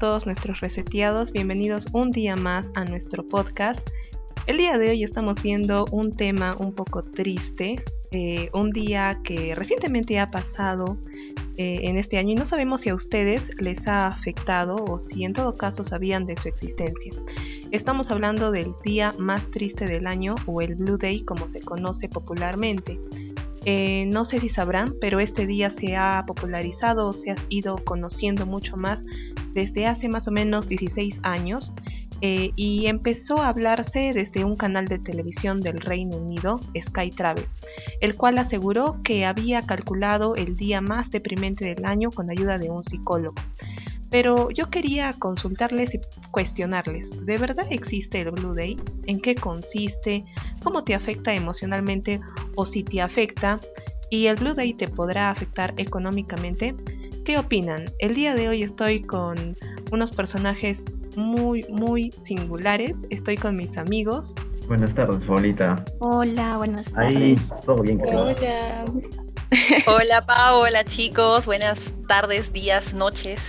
Todos nuestros reseteados, bienvenidos un día más a nuestro podcast. El día de hoy estamos viendo un tema un poco triste, eh, un día que recientemente ha pasado eh, en este año y no sabemos si a ustedes les ha afectado o si en todo caso sabían de su existencia. Estamos hablando del día más triste del año o el Blue Day como se conoce popularmente. Eh, no sé si sabrán, pero este día se ha popularizado se ha ido conociendo mucho más desde hace más o menos 16 años eh, y empezó a hablarse desde un canal de televisión del Reino Unido, Sky Travel, el cual aseguró que había calculado el día más deprimente del año con ayuda de un psicólogo. Pero yo quería consultarles y cuestionarles, ¿de verdad existe el Blue Day? ¿En qué consiste? ¿Cómo te afecta emocionalmente o si te afecta? ¿Y el Blue Day te podrá afectar económicamente? ¿Qué opinan? El día de hoy estoy con unos personajes muy, muy singulares. Estoy con mis amigos. Buenas tardes, Paulita. Hola, buenas tardes. Ahí, todo bien. Hola. hola, Pau. Hola, chicos. Buenas tardes, días, noches.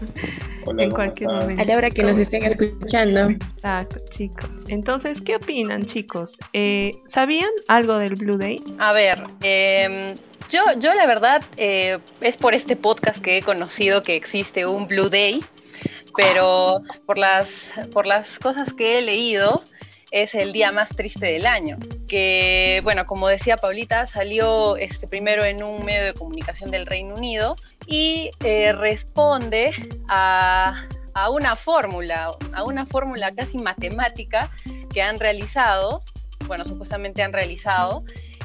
en cualquier momento. A la hora que nos estén escuchando. Exacto, chicos. Entonces, ¿qué opinan, chicos? Eh, ¿Sabían algo del Blue Day? A ver, eh, yo, yo la verdad eh, es por este podcast que he conocido que existe un Blue Day pero por las, por las cosas que he leído, es el día más triste del año. Que, bueno, como decía Paulita, salió este, primero en un medio de comunicación del Reino Unido y eh, responde a, a una fórmula, a una fórmula casi matemática que han realizado, bueno, supuestamente han realizado,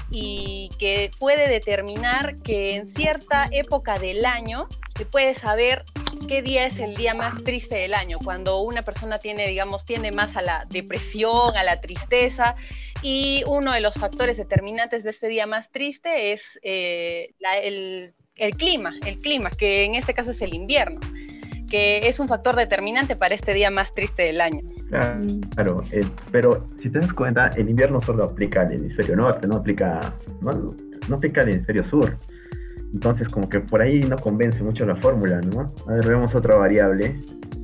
y que puede determinar que en cierta época del año se puede saber qué día es el día más triste del año, cuando una persona tiene, digamos, tiende más a la depresión, a la tristeza, y uno de los factores determinantes de este día más triste es eh, el, clima, el clima, que en este caso es el invierno, que es un factor determinante para este día más triste del año. Claro, eh, pero si te das cuenta, el invierno solo aplica al hemisferio norte, no aplica, no, no aplica al hemisferio sur. Entonces, como que por ahí no convence mucho la fórmula, ¿no? A ver, vemos otra variable.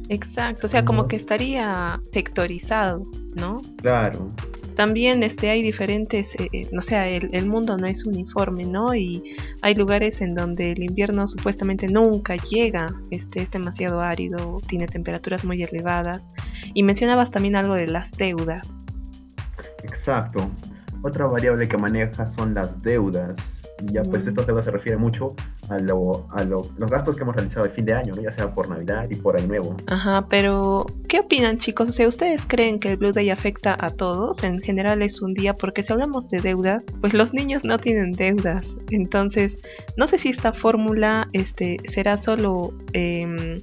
Exacto, o sea, como que estaría sectorizado, ¿no? Claro. También este, hay diferentes, eh, eh, no sé, el, el, mundo no es uniforme, ¿no? Y hay lugares en donde el invierno supuestamente nunca llega, este, es demasiado árido, tiene temperaturas muy elevadas. Y mencionabas también algo de las deudas. Exacto. Otra variable que maneja son las deudas ya pues esto se refiere mucho a, lo, a los gastos que hemos realizado el fin de año, ya sea por Navidad y por Año Nuevo. Ajá, pero ¿qué opinan chicos? O sea, ¿ustedes creen que el Blue Day afecta a todos? En general es un día, porque si hablamos de deudas, pues los niños no tienen deudas. Entonces, no sé si esta fórmula este, será solo... Em,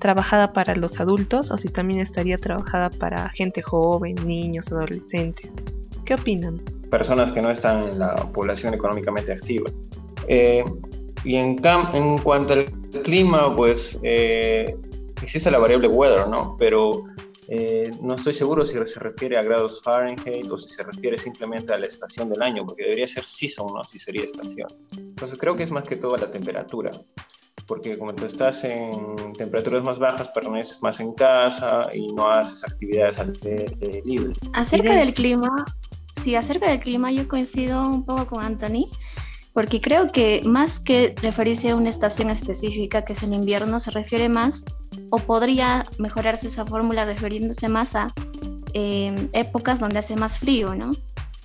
trabajada para los adultos o si también estaría trabajada para gente joven, niños, adolescentes. ¿Qué opinan? Personas que no están en la población económicamente activa. Eh, y en, en cuanto al clima, pues eh, existe la variable weather, ¿no? Pero eh, no estoy seguro si se refiere a grados Fahrenheit o si se refiere simplemente a la estación del año, porque debería ser season, ¿no? Si sería estación. Entonces creo que es más que todo la temperatura, porque como tú estás en temperaturas más bajas, permaneces más en casa y no haces actividades al aire libre. Acerca del clima, Sí, acerca del clima yo coincido un poco con Anthony, porque creo que más que referirse a una estación específica, que es el invierno, se refiere más, o podría mejorarse esa fórmula refiriéndose más a em, épocas donde hace más frío, ¿no?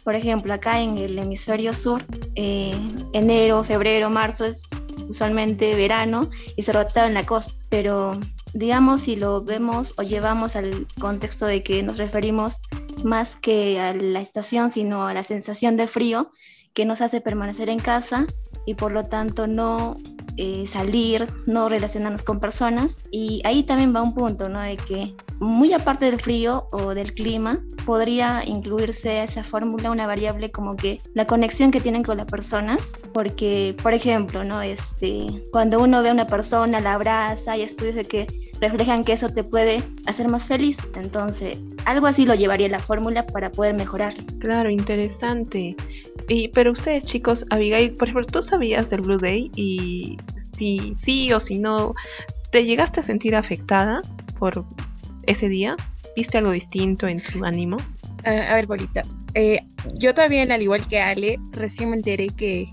Por ejemplo, acá en el hemisferio sur, eh, enero, febrero, marzo es usualmente verano y se rota en la costa, pero digamos si lo vemos o llevamos al contexto de que nos referimos más que a la estación, sino a la sensación de frío que nos hace permanecer en casa y por lo tanto no eh, salir, no relacionarnos con personas. Y ahí también va un punto, ¿no? De que muy aparte del frío o del clima, podría incluirse esa fórmula una variable como que la conexión que tienen con las personas, porque, por ejemplo, ¿no? Este, cuando uno ve a una persona, la abraza, hay estudios de que reflejan que eso te puede hacer más feliz. Entonces, algo así lo llevaría la fórmula para poder mejorar. Claro, interesante. Y, pero ustedes, chicos, Abigail, por ejemplo, ¿tú sabías del Blue Day? Y si sí o si no, ¿Te llegaste a sentir afectada por ese día? ¿Viste algo distinto en tu ánimo? a ver, Bolita. Eh, yo también, al igual que Ale, recién me enteré que,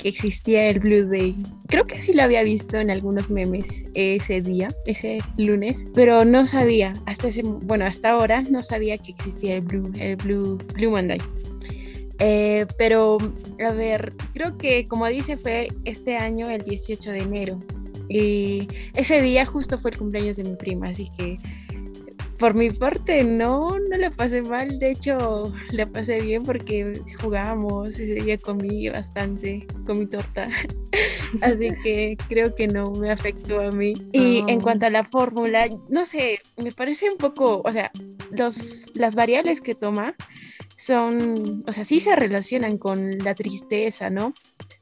que existía el Blue Day. Creo que sí lo había visto en algunos memes ese día, ese lunes, pero no sabía, hasta ese, bueno, hasta ahora no sabía que existía el Blue, el Blue, Blue Monday. Eh, pero, a ver, creo que como dice fue este año el 18 de enero. Y ese día justo fue el cumpleaños de mi prima, así que por mi parte, no, no le pasé mal. De hecho, le pasé bien porque jugábamos, ese día comí bastante, comí torta. Así que creo que no me afectó a mí. Y en cuanto a la fórmula, no sé, me parece un poco, o sea, los, las variables que toma son, o sea, sí se relacionan con la tristeza, ¿no?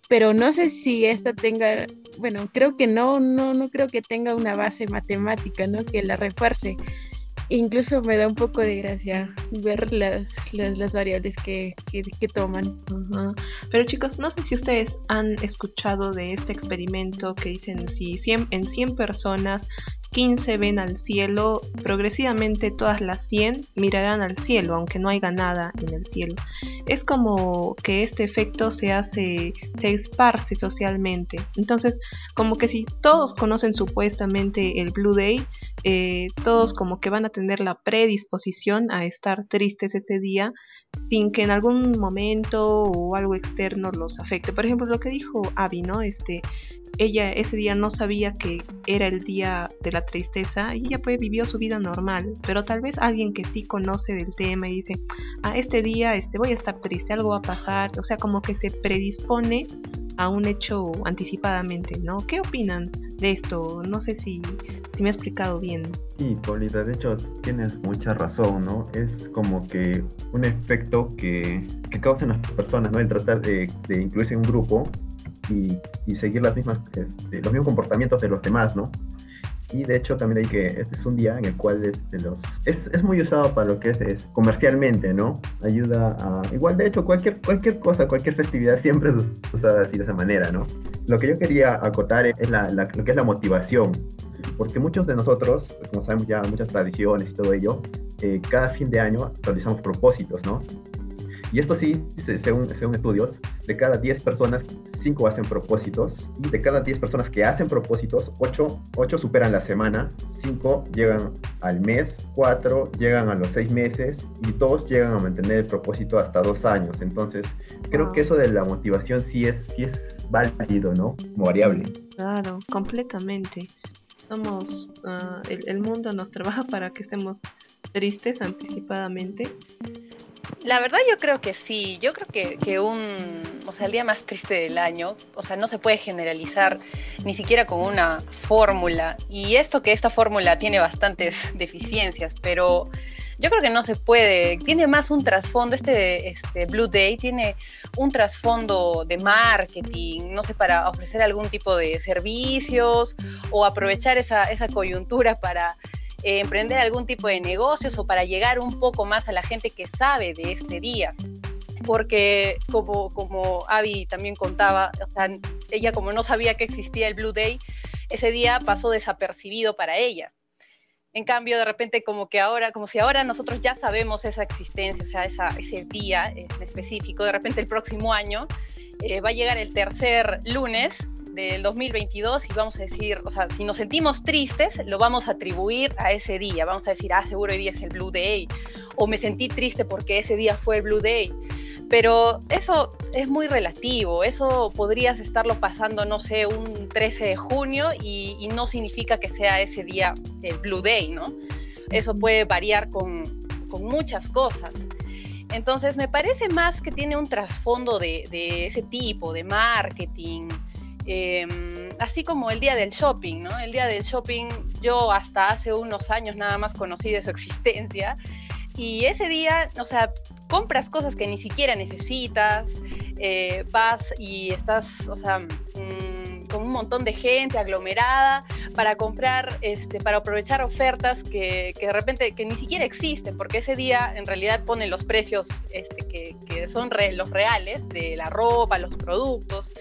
Pero no sé si esta tenga, bueno, creo que no, no, no creo que tenga una base matemática, ¿no? Que la refuerce incluso me da un poco de gracia ver las, las, variables que, que, toman. Pero chicos, no sé si ustedes han escuchado de este experimento que dicen si en 100 personas 15 ven al cielo, progresivamente todas las 100 mirarán al cielo, aunque no haya nada en el cielo. Es como que este efecto se hace, se esparce socialmente. Entonces, como que si todos conocen supuestamente el Blue Day, eh, todos como que van a tener la predisposición a estar tristes ese día sin que en algún momento o algo externo los afecte. Por ejemplo, lo que dijo Abby, ¿no? Este, ella ese día no sabía que era el día de la tristeza y ella pues vivió su vida normal, pero tal vez alguien que sí conoce del tema y dice, a ah, este día este, voy a estar triste, algo va a pasar, o sea, como que se predispone a un hecho anticipadamente, ¿no? ¿Qué opinan de esto? No sé si, si me he explicado bien. Sí, Polita, de hecho tienes mucha razón, ¿no? Es como que un efecto que, que causan las personas, ¿no? El tratar de, de incluirse en un grupo y, seguir las mismas, este, los mismos comportamientos de los demás, ¿no? Y de hecho también hay que, este es un día en el cual este, los, es, es, muy usado para lo que es, es, comercialmente, ¿no? Ayuda a, igual de hecho cualquier, cualquier cosa, cualquier festividad siempre es usada así de esa manera, ¿no? Lo que yo quería acotar es la, lo que es la motivación, porque muchos de nosotros, pues, como sabemos ya muchas tradiciones y todo ello, eh, cada fin de año realizamos propósitos, ¿no? Y esto sí, según, según estudios, de cada 10 personas, 5 hacen propósitos. Y de cada 10 personas que hacen propósitos, 8, 8 superan la semana, 5 llegan al mes, 4 llegan a los 6 meses y 2 llegan a mantener el propósito hasta 2 años. Entonces, creo que eso de la motivación sí es, sí es válido, ¿no? Como variable. Claro, completamente. Somos, uh, el, el mundo nos trabaja para que estemos tristes anticipadamente la verdad yo creo que sí, yo creo que, que, un, o sea, el día más triste del año, o sea, no se puede generalizar ni siquiera con una fórmula. Y esto que esta fórmula tiene bastantes deficiencias, pero yo creo que no se puede, tiene más un trasfondo, este, este Blue Day tiene un trasfondo de marketing, no sé, para ofrecer algún tipo de servicios o aprovechar esa, esa coyuntura para eh, emprender algún tipo de negocios o para llegar un poco más a la gente que sabe de este día. Porque como, como Abby también contaba, ella como no sabía que existía el Blue Day, ese día pasó desapercibido para ella. En cambio, de repente, como que ahora, como si ahora nosotros ya sabemos esa existencia, o sea, ese día específico, de repente el próximo año eh, va a llegar el tercer lunes del 2022 y vamos a decir, o sea, si nos sentimos tristes, lo vamos a atribuir a ese día. Vamos a decir, ah, seguro hoy día es el Blue Day. O me sentí triste porque ese día fue el Blue Day. Pero eso es muy relativo. Eso podrías estarlo pasando, no sé, un 13 de junio y, no significa que sea ese día el Blue Day, ¿no? Eso puede variar con, con muchas cosas. Entonces me parece más que tiene un trasfondo de, de, ese tipo, de marketing, Em, así como el día del shopping, ¿no? El día del shopping yo hasta hace unos años nada más conocí de su existencia y ese día, o sea, compras cosas que ni siquiera necesitas, eh, vas y estás, o sea, mm, con un montón de gente aglomerada para comprar, este, para aprovechar ofertas que, de repente que ni siquiera existen, porque ese día en realidad ponen los precios este, que, son los reales de la ropa, los productos.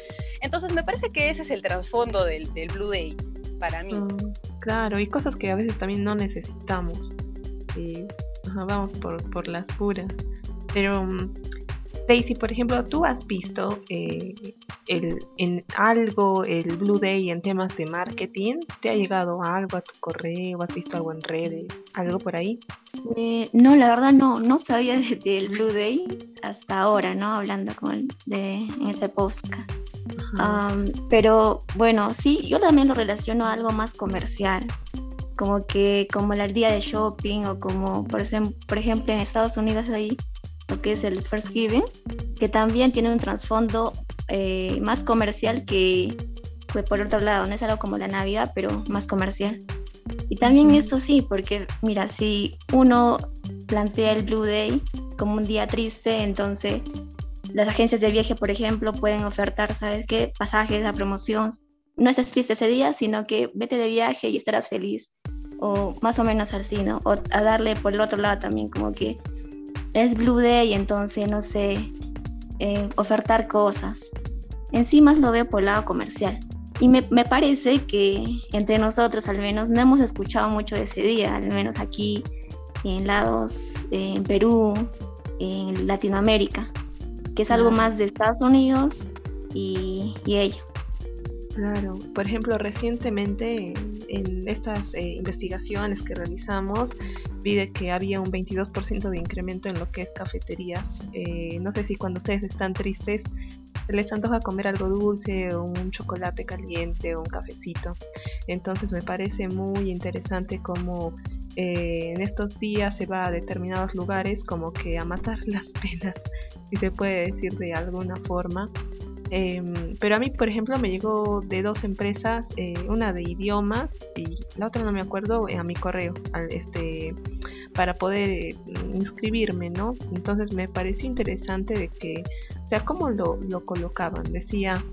Entonces me parece que ese es el trasfondo del, Blue Day. para mí. Mm, claro, y cosas que a veces también no necesitamos. vamos por, por las puras. Pero mm, Daisy, por ejemplo, ¿tú has visto eh, el, en algo el Blue Day en temas de marketing? ¿Te ha llegado algo a tu correo? ¿Has visto algo en redes? ¿Algo por ahí? Eh, no, la verdad no, no sabía del Blue Day hasta ahora, ¿no? Hablando con de, en ese podcast. pero bueno, sí, yo también lo relaciono a algo más comercial, como que como el día de shopping o como por, por ejemplo en Estados Unidos ahí lo que es el First Giving, que también tiene un trasfondo eh, más comercial que, pues, por otro lado, no es algo como la Navidad, pero más comercial. Y también esto sí, porque mira, si uno plantea el Blue Day como un día triste, entonces las agencias de viaje, por ejemplo, pueden ofertar, ¿sabes qué? Pasajes a promoción. No estés triste ese día, sino que vete de viaje y estarás feliz. O más o menos así, ¿no? O a darle por el otro lado también como que es Blue Day, entonces no sé, eh, ofertar cosas. Encima lo veo por el lado comercial. Y me, parece que entre nosotros al menos no hemos escuchado mucho de ese día, al menos aquí en lados, en Perú, en Latinoamérica, que es algo más de Estados Unidos y, y ello. Claro, por ejemplo, recientemente en, estas eh, investigaciones que realizamos, vi de que había un 22% de incremento en lo que es cafeterías. Eh, no sé si cuando ustedes están tristes les antoja comer algo dulce un chocolate caliente o un cafecito. Entonces me parece muy interesante cómo eh, en estos días se va a determinados lugares como que a matar las penas, si se puede decir de alguna forma. Em, pero a mí, por ejemplo, me llegó de dos empresas, eh, una de idiomas y la otra no me acuerdo, eh, a mi correo, este, para poder eh, inscribirme, ¿no? Entonces me pareció interesante de que, o sea, cómo lo, lo colocaban. Decía,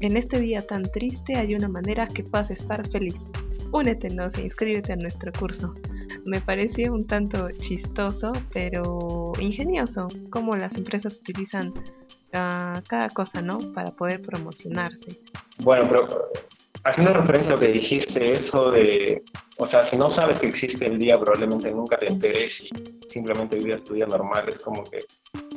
en este día tan triste hay una manera que puedas estar feliz. Únete, no sé, inscríbete a nuestro curso. Me pareció un tanto chistoso, pero ingenioso, cómo las empresas utilizan cada cosa, ¿no? Para poder promocionarse. Bueno, pero haciendo referencia a lo que dijiste, eso de, o sea, si no sabes que existe el día, probablemente nunca te enteres y simplemente vivas tu día normal. Es como que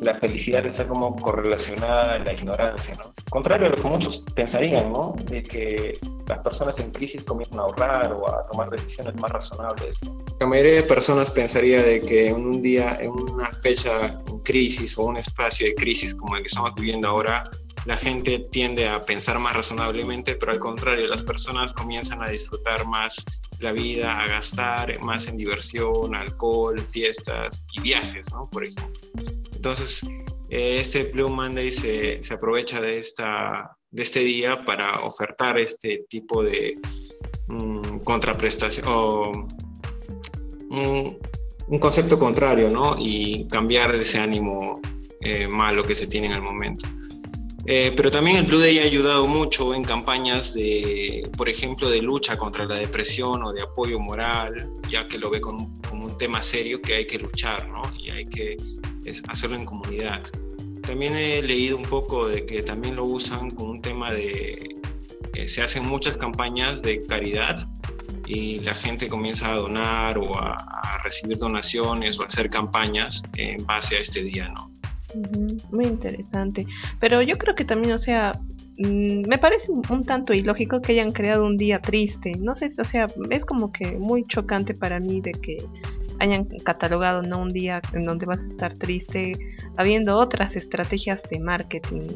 la felicidad está como correlacionada a la ignorancia, ¿no? Contrario a lo que muchos pensarían, ¿no? De que las personas en crisis comienzan a ahorrar o a tomar decisiones más razonables. La mayoría de personas pensaría de que en un día, en una fecha en crisis o un espacio de crisis como el que estamos viviendo ahora, la gente tiende a pensar más razonablemente, pero al contrario, las personas comienzan a disfrutar más la vida, a gastar más en diversión, alcohol, fiestas y viajes. Por ejemplo. Entonces, eh, este Blue Monday se, aprovecha de, este día para ofertar este tipo de mm, contraprestación o un concepto contrario, ¿no? Y cambiar ese ánimo eh, malo que se tiene en el momento. Eh, pero también el Blue Day ha ayudado mucho en campañas de, por ejemplo, de lucha contra la depresión o de apoyo moral, ya que lo ve como, un tema serio que hay que luchar, ¿no? Y hay que hacerlo en comunidad. También he leído un poco de que también lo usan como un tema de, eh, se hacen muchas campañas de caridad y la gente comienza a donar o a, a recibir donaciones o a hacer campañas en base a este día, ¿no? Muy interesante. Pero yo creo que también, o sea, mm, me parece un, tanto ilógico que hayan creado un día triste. No sé, o sea, es como que muy chocante para mí de que hayan catalogado no un día en donde vas a estar triste, habiendo otras estrategias de marketing.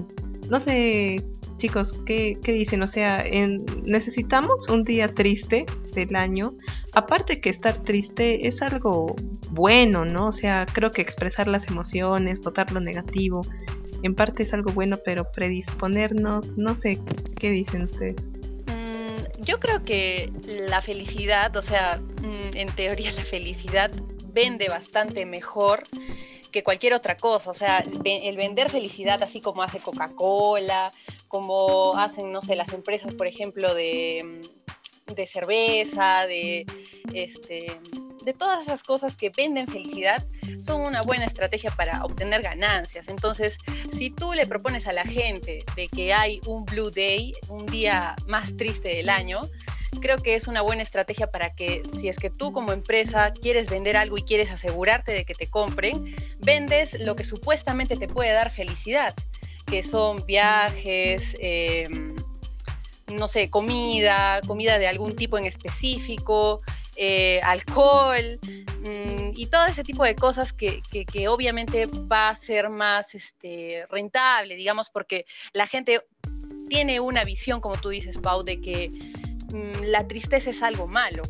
No sé chicos, ¿qué, dicen? O sea, necesitamos un día triste del año. Aparte que estar triste es algo bueno, ¿no? O sea, creo que expresar las emociones, votar lo negativo, en parte es algo bueno, pero predisponernos, no sé, ¿qué dicen ustedes? Mm, yo creo que la felicidad, o sea, mm, en teoría la felicidad vende bastante mejor que cualquier otra cosa. O sea, el vender felicidad así como hace Coca-Cola, como hacen, no sé, las empresas, por ejemplo, de, de cerveza, de, este, de todas esas cosas que venden felicidad, son una buena estrategia para obtener ganancias. Entonces, si tú le propones a la gente de que hay un Blue Day, un día más triste del año, creo que es una buena estrategia para que si es que tú como empresa quieres vender algo y quieres asegurarte de que te compren, vendes lo que supuestamente te puede dar felicidad, que son viajes, em, no sé, comida, comida de algún tipo en específico, eh, alcohol mm, y todo ese tipo de cosas que, obviamente va a ser más este, rentable, digamos, porque la gente tiene una visión, como tú dices, Pau, de que mm, la tristeza es algo malo.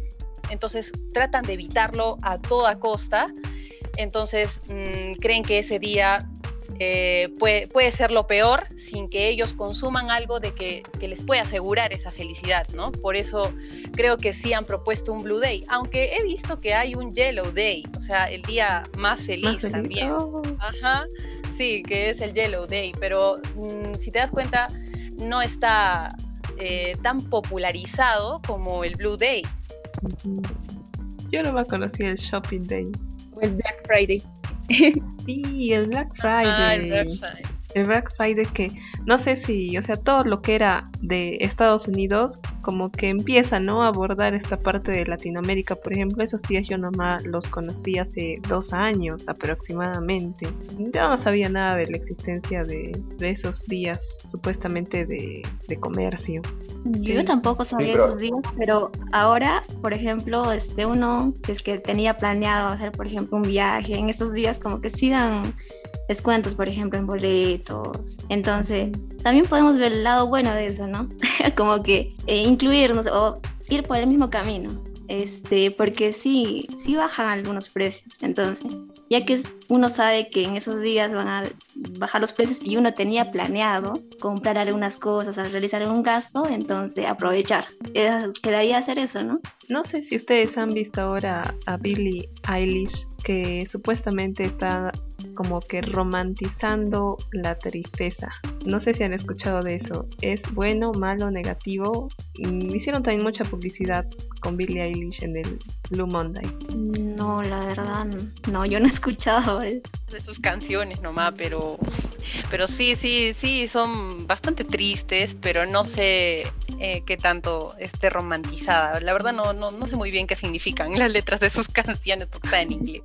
Entonces tratan de evitarlo a toda costa. Entonces mm, creen que ese día eh, puede, puede, ser lo peor sin que ellos consuman algo de que, que, les pueda asegurar esa felicidad, ¿no? Por eso creo que sí han propuesto un Blue Day, aunque he visto que hay un Yellow Day, o sea, el día más feliz, también. Oh. Ajá, sí, que es el Yellow Day, pero mm, si te das cuenta, no está eh, tan popularizado como el Blue Day. Yo no me conocía el Shopping Day. O el Black Friday. sí, el Black Friday. el Black Friday el Black Friday que no sé si, o sea, todo lo que era de Estados Unidos como que empieza, ¿no? A abordar esta parte de Latinoamérica, por ejemplo, esos días yo nomás los conocí hace dos años aproximadamente. Yo no sabía nada de la existencia de, esos días supuestamente de, comercio. Yo tampoco sabía esos días, pero ahora, por ejemplo, este uno, si es que tenía planeado hacer, por ejemplo, un viaje, en esos días como que sí dan descuentos, por ejemplo, en boletos. Entonces, también podemos ver el lado bueno de eso, ¿no? Como que eh, incluirnos o ir por el mismo camino. Este, porque sí, sí bajan algunos precios. Entonces, ya que uno sabe que en esos días van a bajar los precios y uno tenía planeado comprar algunas cosas, realizar algún gasto, entonces aprovechar. Quedaría hacer eso, ¿no? No sé si ustedes han visto ahora a Billie Eilish, que supuestamente está como que romantizando la tristeza. No sé si han escuchado de eso. ¿Es bueno, malo, negativo? Mm, hicieron también mucha publicidad con Billie Eilish en el Blue Monday. No, la verdad, no, yo no he escuchado eso. De sus canciones nomás, pero, pero sí, sí, sí, son bastante tristes, pero no sé eh, qué tanto esté romantizada. La verdad no, no, no sé muy bien qué significan las letras de sus canciones porque está en inglés.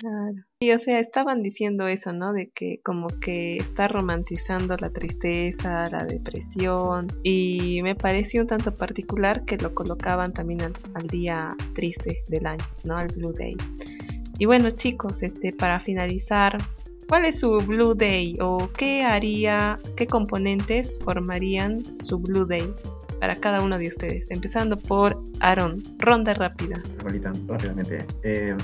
Claro. Y o sea, estaban diciendo eso, ¿no? De que como que está romantizando la tristeza, la depresión. Y me pareció un tanto particular que lo colocaban también al, al día triste del año, ¿no? Al Blue Day. Y bueno chicos, este, para finalizar, ¿cuál es su Blue Day o qué haría, qué componentes formarían su Blue Day para cada uno de ustedes? Empezando por Aaron, ronda rápida. rápidamente. Eh,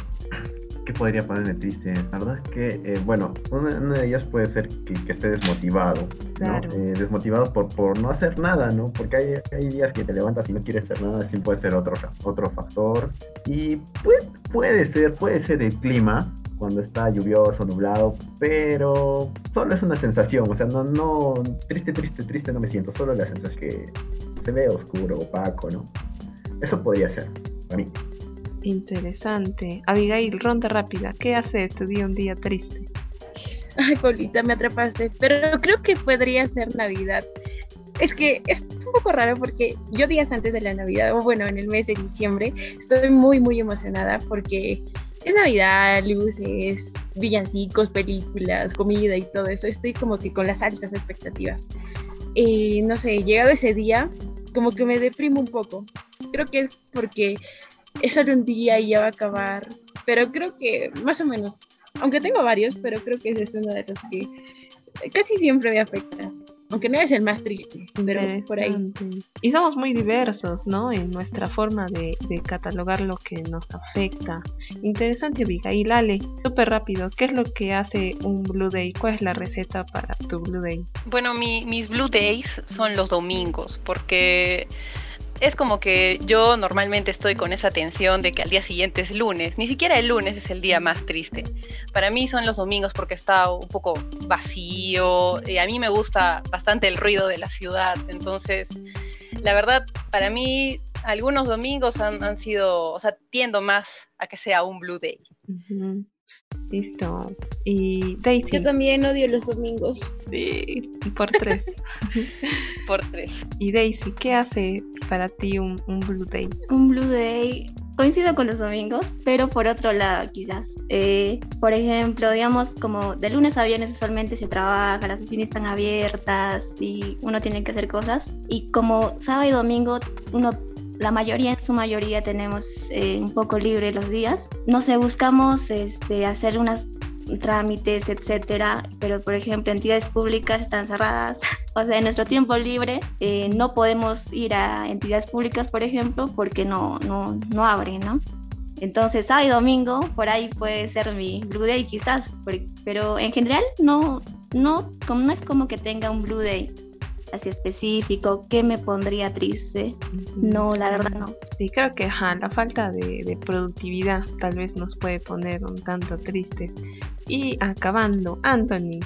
¿Qué podría ponerme triste? La verdad es que, eh, bueno, una, de ellas puede ser que, esté desmotivado, eh, desmotivado por, por no hacer nada, ¿no? Porque hay, hay días que te levantas y no quieres hacer nada, así puede ser otro, otro factor. Y puede, puede ser, puede ser el clima, cuando está lluvioso, nublado, pero solo es una sensación, o sea, no, no, triste, triste, triste no me siento, solo la sensación que se ve oscuro, opaco, ¿no? Eso podría ser, para mí. Interesante. Abigail, ronda rápida. ¿Qué hace tu día un día triste? Ay, Paulita, me atrapaste. Pero creo que podría ser Navidad. Es que es un poco raro porque yo días antes de la Navidad, o bueno, en el mes de diciembre, estoy muy, muy emocionada porque es Navidad, luces, villancicos, películas, comida y todo eso. Estoy como que con las altas expectativas. Y no sé, llegado ese día, como que me deprimo un poco. Creo que es porque es solo un día y ya va a acabar. Pero creo que más o menos, aunque tengo varios, pero creo que ese es uno de los que casi siempre me afecta. Aunque no es el más triste, pero por ahí. Y somos muy diversos, ¿no? En nuestra forma de, catalogar lo que nos afecta. Interesante, y Lale, súper rápido. ¿Qué es lo que hace un Blue Day? ¿Cuál es la receta para tu Blue Day? Bueno, mis Blue Days son los domingos, porque es como que yo normalmente estoy con esa tensión de que al día siguiente es lunes, ni siquiera el lunes es el día más triste. Para mí son los domingos porque está un poco vacío, y a mí me gusta bastante el ruido de la ciudad, entonces la verdad para mí algunos domingos han, sido, o sea, tiendo más a que sea un Blue Day. Listo. Y Daisy. Yo también odio los domingos. Sí, por tres. por tres. Y Daisy, ¿qué hace para ti un, un Blue Day? Un Blue Day coincido con los domingos, pero por otro lado quizás. Eh, por ejemplo, digamos, como de lunes a viernes usualmente se trabaja, las oficinas están abiertas y uno tiene que hacer cosas. Y como sábado y domingo uno la mayoría, en su mayoría, tenemos eh, un poco libre los días. No sé, buscamos este, hacer unas trámites, etcétera, pero por ejemplo entidades públicas están cerradas, o sea, en nuestro tiempo libre eh, no podemos ir a entidades públicas, por ejemplo, porque no, no, no abren, ¿no? Entonces, sábado y domingo, por ahí puede ser mi Blue Day quizás, pero en general no, no, no es como que tenga un Blue Day así específico, ¿qué me pondría triste? No, la verdad no. Sí, creo que la falta de, productividad tal vez nos puede poner un tanto tristes. Y acabando, Anthony,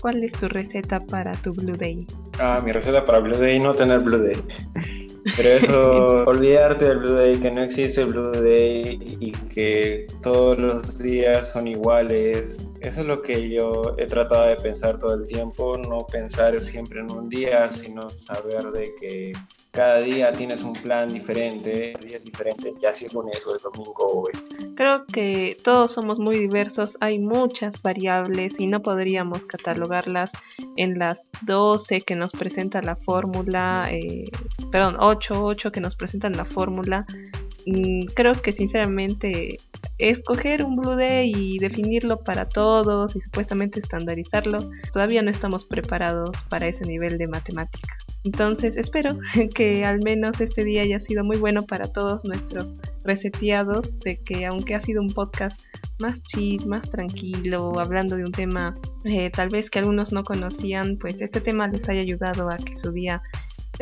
¿cuál es tu receta para tu Blue Day? Ah, mi receta para Blue Day, no tener Blue Day. Pero eso, olvidarte del Blue Day, que no existe el Blue Day y que todos los días son iguales. Eso es lo que yo he tratado de pensar todo el tiempo, no pensar siempre en un día, sino saber de que cada día tienes un plan diferente, días diferentes, ya si es lunes es domingo o es... Creo que todos somos muy diversos, hay muchas variables y no podríamos catalogarlas en las 12 que nos presenta la fórmula, eh, perdón, 8, 8 que nos presentan la fórmula. Mm, creo que sinceramente escoger un Blue Day y definirlo para todos y supuestamente estandarizarlo, todavía no estamos preparados para ese nivel de matemática. Entonces espero que al menos este día haya sido muy bueno para todos nuestros reseteados, de que aunque ha sido un podcast más chill, más tranquilo, hablando de un tema eh, tal vez que algunos no conocían, pues este tema les haya ayudado a que su día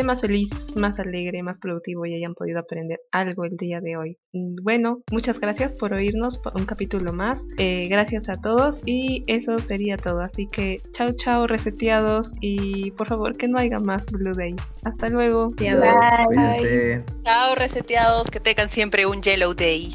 más feliz, más alegre, más productivo y hayan podido aprender algo el día de hoy. Bueno, muchas gracias por oírnos por un capítulo más. Eh, gracias a todos y eso sería todo. Así que chao, chao, reseteados y por favor que no haya más Blue Days. Hasta luego. Chao, reseteados, que tengan siempre un Yellow Day.